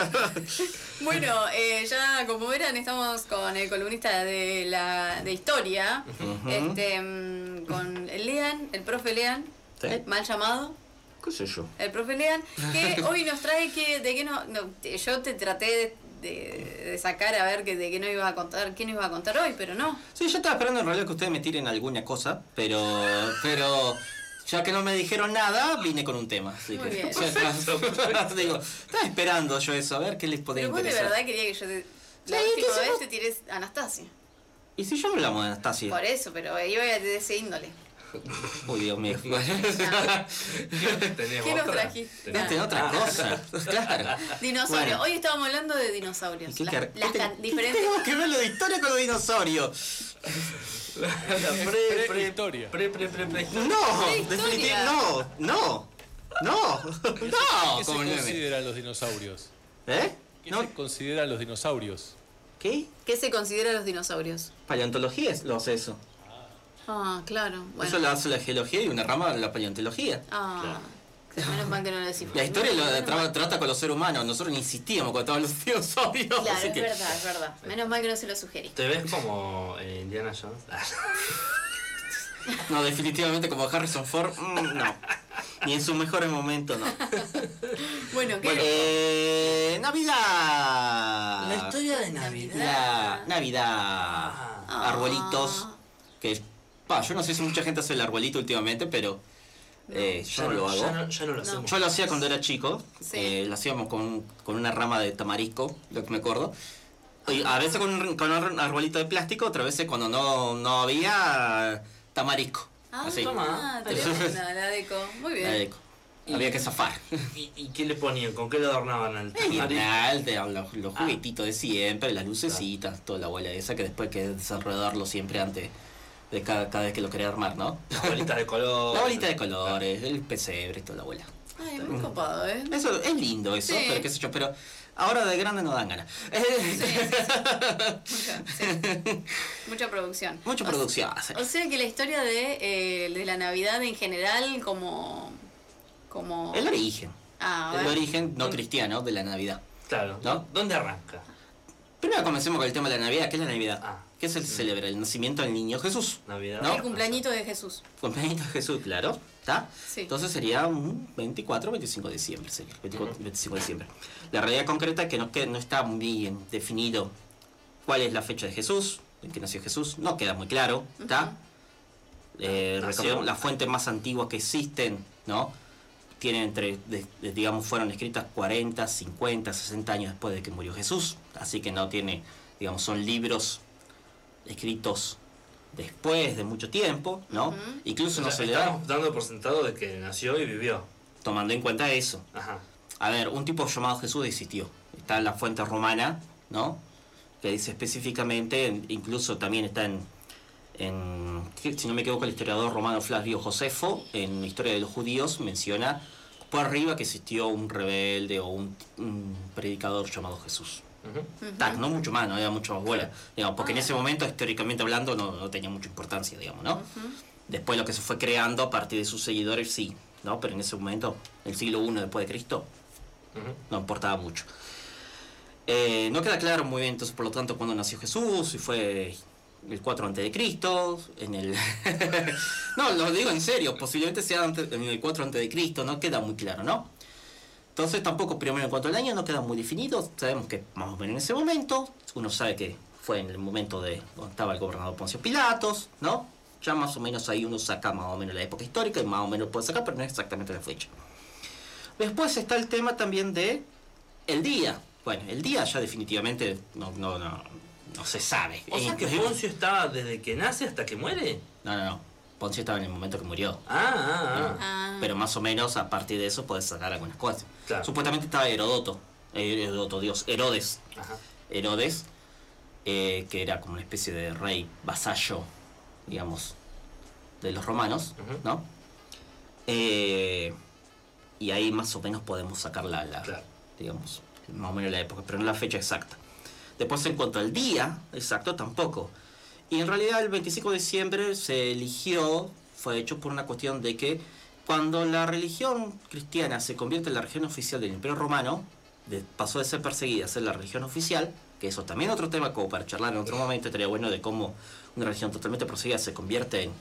Bueno, eh, ya como verán, estamos con el columnista de la de historia, Ujú. este, mm, con el Lean, el profe Lean, Sí. mal llamado, ¿Qué sé yo? el profe Lean, que hoy nos trae que, de qué no, no, yo te traté de, de- de sacar a ver que de qué no iba a contar, qué nos iba a contar hoy, pero no. Sí, yo estaba esperando en realidad que ustedes me tiren alguna cosa, pero. pero. Ya que no me dijeron nada, vine con un tema. Así Muy que, bien. ya está. Digo, estaba esperando yo eso, a ver qué les podía Pero vos de interesar. verdad quería que yo te, la Sí, última vez somos- te tiré Anastasia. Y si yo no hablamos de Anastasia. Por eso, pero iba de ese índole. Uy, Dios mío. ¿Tenés ¿Qué nos otra? trajiste? ¿Tenés- Este, otra Ah. cosa. Claro. Dinosaurio. Bueno. Hoy estábamos hablando de dinosaurios. ¿Qué, Las, qué te- qué diferentes. tengo que ver lo de historia con los dinosaurios? La pre, pre, Prehistoria. pre, pre, pre, pre- No, Prehistoria. definitivamente no, no, no, no. ¿Qué se consideran los dinosaurios? ¿Eh? ¿Qué ¿No? se consideran los dinosaurios? ¿Qué? ¿Qué se considera los dinosaurios? Paleontología es- lo hace eso. Ah, claro. Bueno. Eso lo hace la geología y una rama de la paleontología. Ah, menos mal que no lo decimos. La historia lo Menos tra- mal. trata con los seres humanos. Nosotros ni insistíamos cuando estaban los dinosaurios. Claro, así es que- verdad, es verdad. Menos mal que no se lo sugerí. ¿Te ves como eh, Indiana Jones? No, definitivamente como Harrison Ford, mm, no. Ni en sus mejores momentos, no. Bueno, ¿qué? Bueno, eh, Navidad. La historia de La Navidad. Ah. Arbolitos. Que, pa, yo no sé si mucha gente hace el arbolito últimamente, pero eh, yo no lo hago. Ya no, ya no lo hacemos. Yo lo hacía cuando era chico, Sí. eh, lo hacíamos con, con una rama de tamarisco, lo que me acuerdo. Y a veces con, un- con un arbolito de plástico, otras veces cuando no, no había tamarisco. Ah, así. toma. tremenda, la deco. Muy bien. La deco. Había que zafar. ¿Y, y qué le ponían? ¿Con qué lo adornaban al de- los, Ah. juguetitos de siempre, las lucecitas, toda la bola esa que después hay que desenredarlo siempre antes de cada, cada vez que lo quería armar, ¿no? La bolita de color. La bolita de colores, el pesebre, toda la bola. Ay, muy copado, ¿eh? Eso es lindo eso, Sí. pero qué sé yo, pero ahora de grande no dan ganas. Mucha, sí. Mucha producción. Mucha O- producción. O sea que la historia de, eh, de la Navidad en general como... como... El origen. Ah, El origen no cristiano de la Navidad. Claro. ¿No? ¿Dónde arranca? Primero comencemos con el tema de la Navidad. ¿Qué es la Navidad? Ah. ¿Qué se celebra? El nacimiento del niño Jesús. Navidad. ¿No? El cumpleañito de Jesús. Cumpleaños de Jesús, claro. ¿Está? Sí. Entonces sería un 24 25 de diciembre. sería, 24, 25 de diciembre. La realidad concreta es que no, que no está muy bien definido cuál es la fecha de Jesús, en que nació Jesús. No queda muy claro. ¿Está? Eh, recordemos, las fuentes más antiguas que existen, ¿no? Tienen entre, de- de- digamos, fueron escritas 40, 50, 60 años después de que murió Jesús. Así que no tiene, digamos, son libros escritos después de mucho tiempo, ¿no? Incluso O no sea, se le da estamos dando por sentado de que nació y vivió. tomando en cuenta eso. Ajá. A ver, un tipo llamado Jesús existió. Está en la fuente romana, ¿no? Que dice específicamente, en- incluso también está en, en- si no me equivoco, el historiador romano Flavio Josefo, en la historia de los judíos, menciona por arriba que existió un rebelde o un, un predicador llamado Jesús. Tac, no mucho más, no había mucho más bola. Digamos, porque en ese momento, históricamente hablando, no, no tenía mucha importancia, digamos, ¿no? Después lo que se fue creando a partir de sus seguidores, sí, ¿no? Pero en ese momento, el siglo I después de Cristo, no importaba mucho. Eh, no queda claro muy bien, entonces, por lo tanto, cuándo nació Jesús, si fue el 4 antes de Cristo, en el... no, lo digo en serio, posiblemente sea antes- en el 4 antes de Cristo, no queda muy claro, ¿no? Entonces tampoco primero en cuanto al año no queda muy definido, sabemos que más o menos en ese momento, uno sabe que fue en el momento de donde estaba el gobernador Poncio Pilatos, ¿no? Ya más o menos ahí uno saca más o menos la época histórica y más o menos puede sacar, pero no es exactamente la fecha. Después está el tema también de el día. Bueno, el día ya definitivamente no, no, no, no se sabe. O sea que. Poncio estaba desde que nace hasta que muere. No, no, no. Poncio estaba en el momento que murió. Ah, ah, ah. Ah. Pero más o menos a partir de eso puedes sacar algunas cosas. Claro. Supuestamente estaba Herodoto. eh, Herodoto, Dios. Herodes. Ajá. Herodes, eh, que era como una especie de rey vasallo, digamos, de los romanos. ¿no? Eh, y ahí más o menos podemos sacar la, la- Claro. digamos, más o menos la época, pero no la fecha exacta. Después en cuanto al día exacto, tampoco. Y en realidad el 25 de diciembre se eligió, fue hecho por una cuestión de que cuando la religión cristiana se convierte en la religión oficial del Imperio Romano, pasó de ser perseguida a ser la religión oficial, que eso también otro tema como para charlar en otro momento, estaría bueno de cómo una religión totalmente perseguida se convierte en,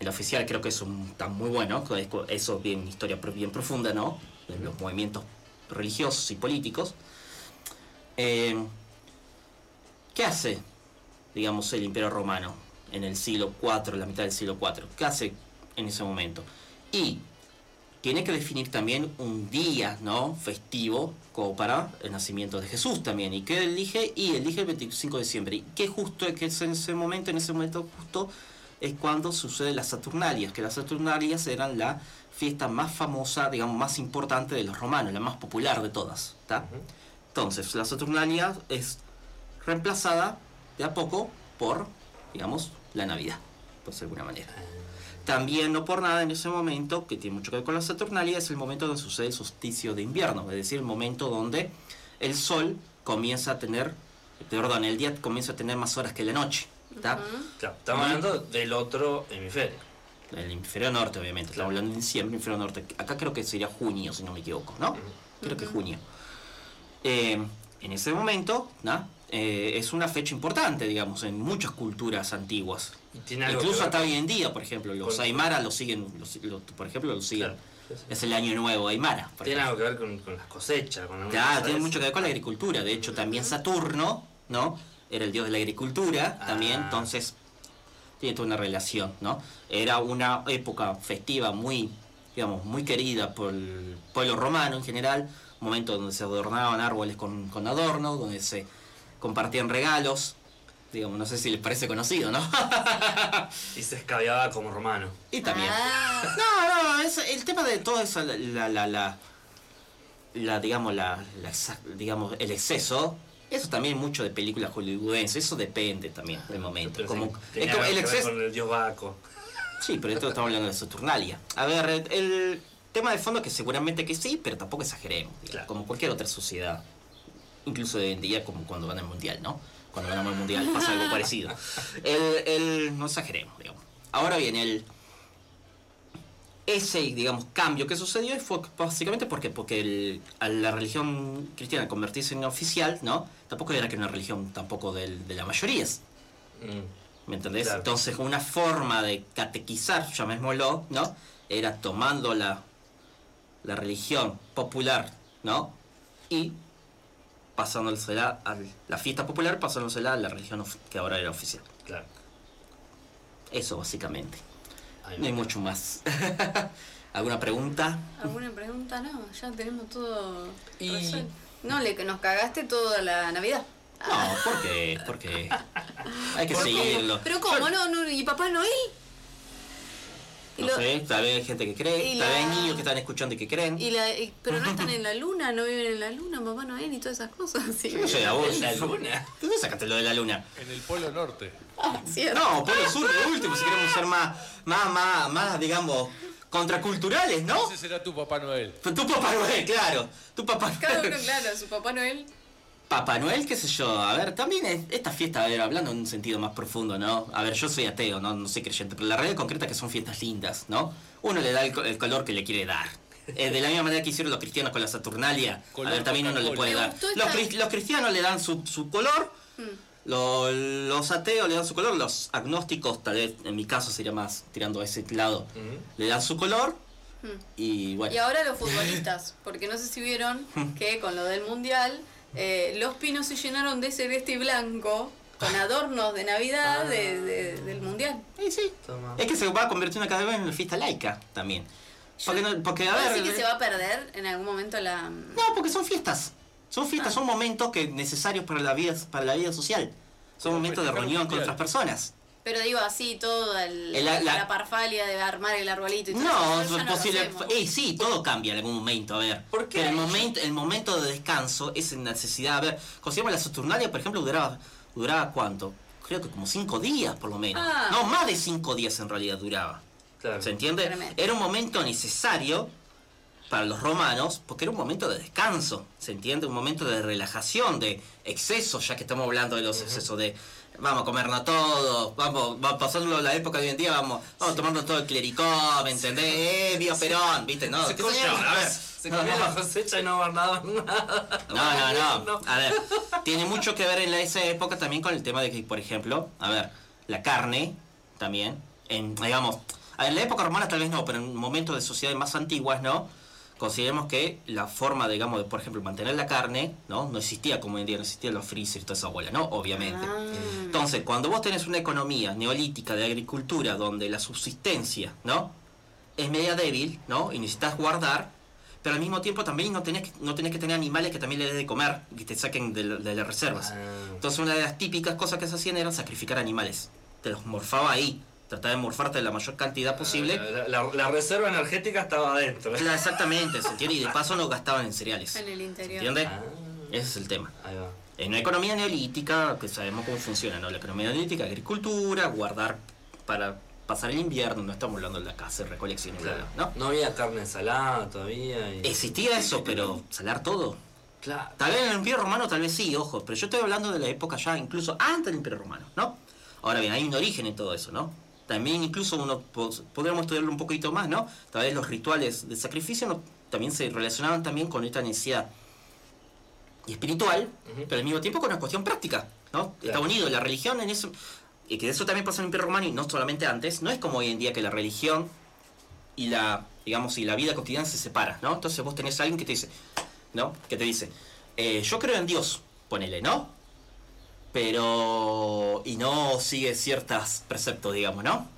la oficial, creo que es un, está muy bueno, que es- eso bien historia bien profunda, ¿no? De los movimientos religiosos y políticos. Eh, ¿Qué hace, digamos, el Imperio Romano en el siglo IV, la mitad del siglo IV? ¿Qué hace en ese momento? Y tiene que definir también un día, ¿no? Festivo, como para el nacimiento de Jesús también. ¿Y qué elige? Y elige el 25 de diciembre. ¿Y qué justo es que es en ese momento? En ese momento justo es cuando suceden las Saturnalias, que las Saturnalias eran la fiesta más famosa, digamos, más importante de los romanos, la más popular de todas, ¿está? Entonces, la Saturnalia es reemplazada de a poco por, digamos, la Navidad, por de alguna manera. También, no por nada, en ese momento, que tiene mucho que ver con la Saturnalia, es el momento donde sucede el solsticio de invierno, es decir, el momento donde el sol comienza a tener, perdón, el día comienza a tener más horas que la noche, ¿está? Claro, estamos hablando del otro hemisferio. El hemisferio norte, obviamente. Estamos hablando de diciembre, hemisferio norte. Acá creo que sería junio, si no me equivoco, ¿no? Creo que junio. Eh, en ese momento, ¿no? Eh, es una fecha importante, digamos, en muchas culturas antiguas. Incluso hasta hoy en día, por ejemplo, los con- Aymara lo siguen, los- por ejemplo, lo siguen. Claro, sí, sí. Es el año nuevo Aymara. Tiene algo que ver con, con las cosechas, con Claro, tiene mucho que ver con la agricultura. De hecho, también Saturno, ¿no? Era el dios de la agricultura también, Ah. entonces tiene toda una relación, ¿no? Era una época festiva muy, digamos, muy querida por el pueblo romano en general, un momento donde se adornaban árboles con, con adornos, donde se compartían regalos, digamos, no sé si les parece conocido, ¿no? Y se escabeaba como romano. y también... Ah, No, no, es el tema de todo eso, la, la, la, la, la, digamos, la, la exa- digamos, el exceso, eso también mucho de películas hollywoodenses, eso depende también del momento. Pero Como, sí, es como el exceso, con el dios Baco. sí, pero esto estamos hablando de Saturnalia. A ver, el, el tema de fondo que seguramente que sí, pero tampoco exageremos, digamos, Claro. como cualquier otra sociedad, incluso en día como cuando van al mundial, ¿no? Cuando ganamos el mundial pasa algo parecido. El, el, no exageremos, digamos. Ahora bien, el ese, digamos, cambio que sucedió fue básicamente porque, porque el- a la religión cristiana convertirse en oficial, ¿no? Tampoco era que una religión tampoco del- de la mayoría, Mm. ¿me entendés? Claro. Entonces una forma de catequizar, llamémoslo, ¿no? Era tomando la, la religión popular, ¿no? Y pasándosela a la fiesta popular, pasándosela a la religión que ahora era oficial. Claro. Eso básicamente. Ahí No hay mucho más. ¿Alguna pregunta? ¿Alguna pregunta? No, ya tenemos todo Y- resuelto. No, le que nos cagaste toda la Navidad. No, ¿por qué? Porque hay que ¿Por qué? seguirlo. ¿Pero cómo? ¿No, no, ¿Y Papá Noel? No lo- sé, tal vez hay gente que cree, tal vez hay niños que están escuchando y que creen. Y la, y- pero no están en la luna, no viven en la luna, Papá Noel y todas esas cosas. Sí, Yo no sé, a vos. La luna. ¿De dónde sacaste lo de la luna? En el Polo Norte. cierto. No, Polo Sur de último, si queremos ser más, más, más, más, digamos, contraculturales, ¿no? Ese será tu Papá Noel. Tu Papá Noel, claro. Tu Papá Cada uno, claro, su Papá Noel. Papá Noel, qué sé yo. A ver, también es- esta fiesta, a ver, hablando en un sentido más profundo, ¿no? A ver, yo soy ateo, ¿no? No soy creyente, pero la realidad concreta es que son fiestas lindas, ¿no? Uno le da el, el color que le quiere dar. Eh, de la misma manera que hicieron los cristianos con la Saturnalia, a ver, también uno le puede dar. Los, cristianos le dan su, su color, lo- los ateos le dan su color, los agnósticos, tal vez en mi caso sería más tirando a ese lado, le dan su color y bueno. Y ahora los futbolistas, porque no sé si vieron que con lo del mundial, eh, los pinos se llenaron de celeste y blanco con adornos de Navidad de- de- del mundial. Sí, sí. Toma. Es que se va a convertir una cada vez en una fiesta laica también. Porque, no- porque a ¿Puedo ver, decir que se va a perder en algún momento la... No, porque son fiestas. Son fiestas, Ah. son momentos que necesarios para la vida, para la vida social. Son momentos de reunión con otras personas. Pero digo así, toda el- El- la- la, parfalia de armar el arbolito y todo No, eso, no posible. Eh, sí, todo cambia en algún momento, a ver. ¿Por qué? Pero el momento, el momento de descanso es necesidad. A ver, consideramos la Saturnalia, por ejemplo, duraba, duraba cuánto? Creo que como cinco días, por lo menos. Ah. No, más de cinco días en realidad duraba. Claro. ¿Se entiende? Tremendo. Era un momento necesario para los romanos porque era un momento de descanso, ¿se entiende? Un momento de relajación, de exceso, ya que estamos hablando de los excesos de vamos a comernos todo, vamos, vamos pasando la época de hoy en día, vamos, vamos tomando todo el clericó, ¿me entendés? Eh, Vía Perón, ¿viste? No, Se comieron, a ver. se comieron la cosecha y no guardaban nada. No, no, no. A ver, tiene mucho que ver en la- esa época también con el tema de que, por ejemplo, a ver, la carne también, en, digamos, en la época romana tal vez no, pero en momentos de sociedades más antiguas, ¿no? Consideremos que la forma, digamos, de, por ejemplo, mantener la carne, ¿no? No existía como hoy en día, no existían los freezers y toda esa bola, ¿no? Obviamente. Ah. Entonces, cuando vos tenés una economía neolítica de agricultura donde la subsistencia, ¿no? Es media débil, ¿no? Y necesitas guardar, pero al mismo tiempo también no tenés, que- no tenés que tener animales que también le des de comer, que te saquen de, de las reservas. Ah. Entonces, una de las típicas cosas que se hacían era sacrificar animales. Te los morfaba ahí. Trataba de morfarte la mayor cantidad posible. La, la- la reserva energética estaba adentro. Claro, exactamente, ¿se entiende? Y de paso no gastaban en cereales. En el interior. ¿Entiendes? Ah, Ese es el tema. ahí va. En una economía neolítica, que sabemos cómo funciona, ¿no? La economía neolítica, agricultura, guardar para pasar el invierno, no estamos hablando de la casa, recolección, y bla, bla, ¿no? No había carne ensalada todavía. Y... Existía eso, pero salar todo. Claro. Tal vez en el Imperio Romano, tal vez sí, ojo, pero yo estoy hablando de la época ya incluso antes del Imperio Romano, ¿no? Ahora bien, hay un origen en todo eso, ¿no? También incluso uno po- podríamos estudiarlo un poquito más, ¿no? Tal vez los rituales de sacrificio no- también se relacionaban también con esta necesidad espiritual, pero al mismo tiempo con una cuestión práctica, ¿no? Está Claro. unido la religión en eso, y que eso también pasó en el Imperio Romano y no solamente antes, no es como hoy en día que la religión y la, digamos, y la vida cotidiana se separa, ¿no? Entonces vos tenés a alguien que te dice, ¿no? Que te dice, eh, yo creo en Dios, ponele, ¿no? Pero, y no sigue ciertos preceptos, digamos, ¿no?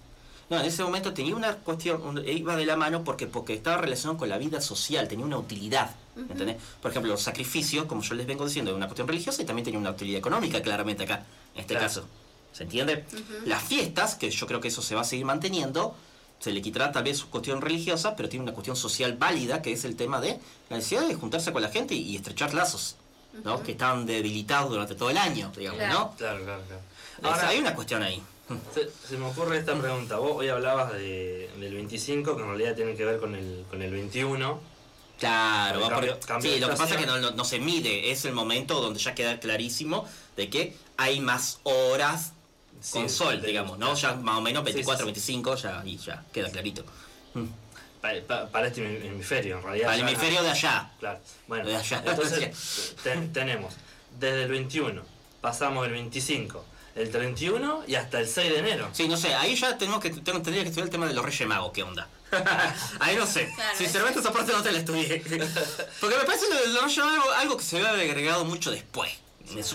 No, en ese momento tenía una cuestión, un- iba de la mano porque, porque estaba relacionado con la vida social, tenía una utilidad, ¿me ¿entendés? Por ejemplo, los sacrificios, como yo les vengo diciendo, es una cuestión religiosa y también tenía una utilidad económica, claramente acá, en este Claro. caso. ¿Se entiende? Las fiestas, que yo creo que eso se va a seguir manteniendo, se le quitará tal vez su cuestión religiosa, pero tiene una cuestión social válida, que es el tema de la necesidad de juntarse con la gente y, y estrechar lazos, ¿no? Que estaban debilitados durante todo el año, digamos, Claro. ¿no? Claro, claro, claro. Ahora, hay una cuestión ahí. se, se me ocurre esta pregunta. Vos hoy hablabas de, del 25, que en realidad tiene que ver con el, con el 21. Claro, va Cambio- por- cambio sí, lo que pasa es que no, no- no se mide, es el momento donde ya queda clarísimo de que hay más horas Sí, con sol, digamos, ¿no? Ya más o menos Sí, sí, 24, sí. 25, ya, y ya queda clarito. Mm. Pa- pa- Para, este hemisferio, en realidad. Para el hemisferio de allá. Claro. Bueno, De allá. entonces te- tenemos desde el 21, pasamos el 25, el 31 y hasta el 6 de enero. Sí, no sé, ahí ya tenemos que, tengo- tendría que estudiar el tema de los Reyes Magos, ¿qué onda? ahí no sé. Claro, Sinceramente esa parte no te la estudié. Porque me parece lo de los Reyes Magos algo que se haber agregado mucho después.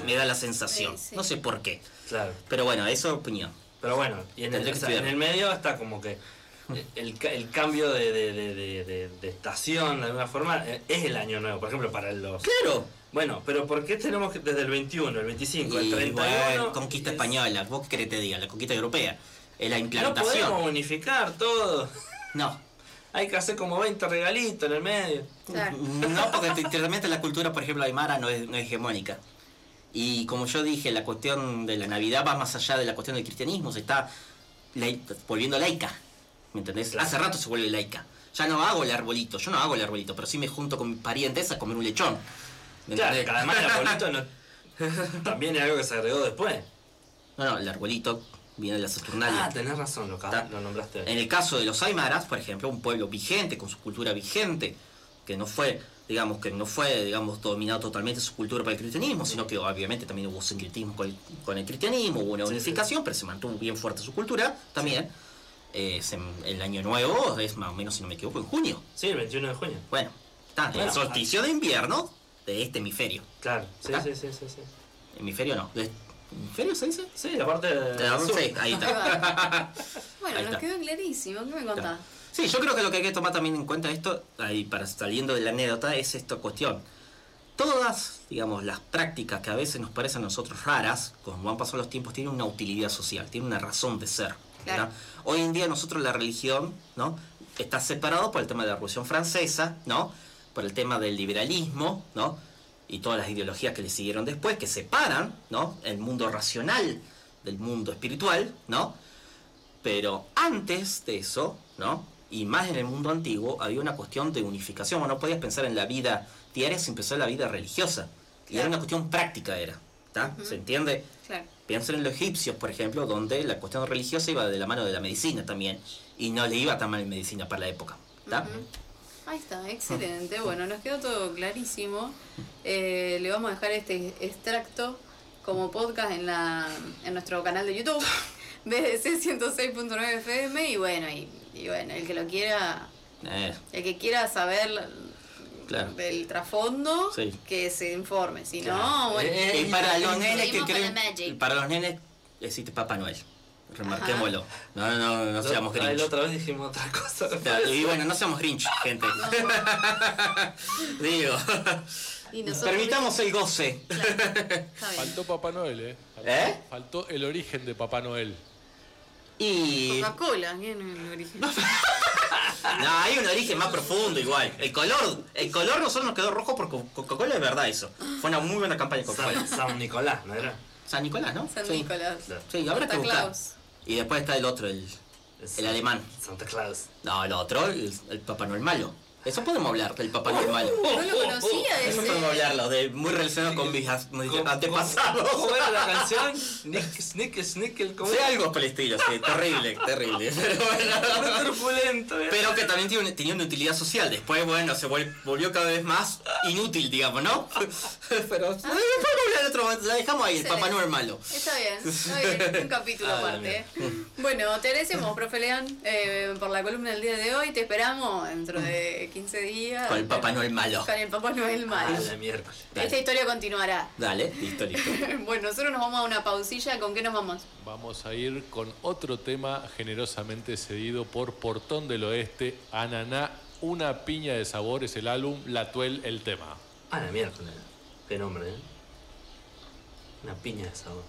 Me, da la sensación. Sí, sí. No sé por qué. Claro. Pero bueno, eso es opinión. Pero bueno, y en el, Tendré que o sea, en estudiar. el medio está como que el, ca- el cambio de, de, de, de, de- de estación, de alguna forma, eh, es el año nuevo. Por ejemplo, para los... Claro. Bueno, pero ¿por qué tenemos que desde el 21, el 25, el Y 31? bueno, conquista es- española, vos qué querés te diga, la conquista europea. Es la No implantación. podemos unificar todo. No. Hay que hacer como 20 regalitos en el medio. Claro. No, porque te- realmente la cultura, por ejemplo, aymara no es, no es hegemónica. Y como yo dije, la cuestión de la Navidad va más allá de la cuestión del cristianismo, se está volviendo laica. ¿Me entendés? Hace rato se vuelve laica. Ya no hago el arbolito, yo no hago el arbolito, pero sí me junto con mis parientes a comer un lechón. ¿Me Claro, entendés? además el arbolito no... también es algo que se agregó después. No, no, el arbolito viene de la Saturnalia. Ah, tenés razón, lo, lo nombraste. En el caso de los aymaras, por ejemplo, un pueblo vigente, con su cultura vigente, que no fue, digamos, que no fue, digamos, dominado totalmente su cultura para el cristianismo, sino que obviamente también hubo sincretismo con el, con el cristianismo, hubo una Sí, sí. unificación, pero se mantuvo bien fuerte su cultura también. Se- el año nuevo es más o menos, si no me equivoco, en junio. Sí, el 21 de junio. Bueno, está, el solsticio de invierno de este hemisferio. Claro, sí, sí, sí, sí, sí. Hemisferio no, ¿hemisferio se dice? Sí, la parte de... De la- sí, ahí está. Bueno, Ahí nos está. quedó clarísimo. ¿Qué me contás? Sí, yo creo que lo que hay que tomar también en cuenta esto, ahí para saliendo de la anécdota, es esta cuestión. Todas, digamos, las prácticas que a veces nos parecen a nosotros raras, como han pasado los tiempos, tienen una utilidad social, tienen una razón de ser. Hoy en día nosotros la religión, ¿no? Está separado por el tema de la Revolución Francesa, ¿no? Por el tema del liberalismo, ¿no? Y todas las ideologías que le siguieron después, que separan, ¿no? El mundo racional del mundo espiritual, ¿no? Pero antes de eso, ¿no? Y más en el mundo antiguo había una cuestión de unificación. Vos no podías pensar en la vida diaria sin pensar en la vida religiosa. Y era una cuestión práctica, era. ¿Está? ¿Se entiende? Claro. Piensen en los egipcios, por ejemplo, donde la cuestión religiosa iba de la mano de la medicina también. Y no le iba tan mal en medicina para la época. ¿Está? Ahí está, excelente. Bueno, nos quedó todo clarísimo. Eh, le vamos a dejar este extracto como podcast en, la, en nuestro canal de YouTube, BDC 106.9 FM. Y bueno, y, y bueno, el que lo quiera, Eh, el que quiera saber Claro. del trasfondo, Sí. que se informe. Si Claro. no, bueno. Eh, y para los nenes que creen. Para los nenes existe Papá Noel. Remarquémoslo. No, no, no, no seamos Grinch. La otra vez dijimos otra cosa. Claro, Y bueno, no seamos Grinch, gente. Digo. Y Permitamos el goce. Claro. Faltó Papá Noel, ¿eh? Faltó, ¿Eh? Faltó el origen de Papá Noel. Y. Coca-Cola, ¿quién es el origen? No, hay un origen más profundo igual. El color, el color nosotros nos quedó rojo porque Coca-Cola es verdad eso. Fue una muy buena campaña de Coca-Cola. San, San Nicolás, ¿no era? San Nicolás, ¿no? San Sí. Nicolás. Sí, habrá que Santa buscar. Claus. Y después está el otro, el, el alemán. Santa Claus. No, el otro, el, el Papá Noel malo. Eso podemos hablar del Papá Noel malo. No lo conocía Eso ese. podemos hablarlo, de muy relacionado con mis, as- mis ¿Cómo- antepasados. ¿Cómo era la canción? Nick, Snick, Snickle, ¿cómo Sí, algo por el estilo, sí, terrible, terrible. Pero bueno. Muy truculento, ¿eh? Pero que también tenía una utilidad social. Después, bueno, se vol- volvió cada vez más inútil, digamos, ¿no? Pero a otro. La dejamos ahí, el Papá. Noel malo. Está bien, está bien, un capítulo Ah, aparte. ¿eh? Bueno, te agradecemos, profe Leán, eh, por la columna del día de hoy. Te esperamos dentro de 15 días. Con el Papá Noel malo. Con el Papá Noel Ah, malo. la miércoles. Dale. Esta historia continuará. Dale, listo, listo. Bueno, nosotros nos vamos a una pausilla. ¿Con qué nos vamos? Vamos a ir con otro tema generosamente cedido por Portón del Oeste, Ananá, una piña de sabor es el álbum, La Tuel el tema. Ah, la miércoles. Qué nombre, ¿eh? Una piña de sabor.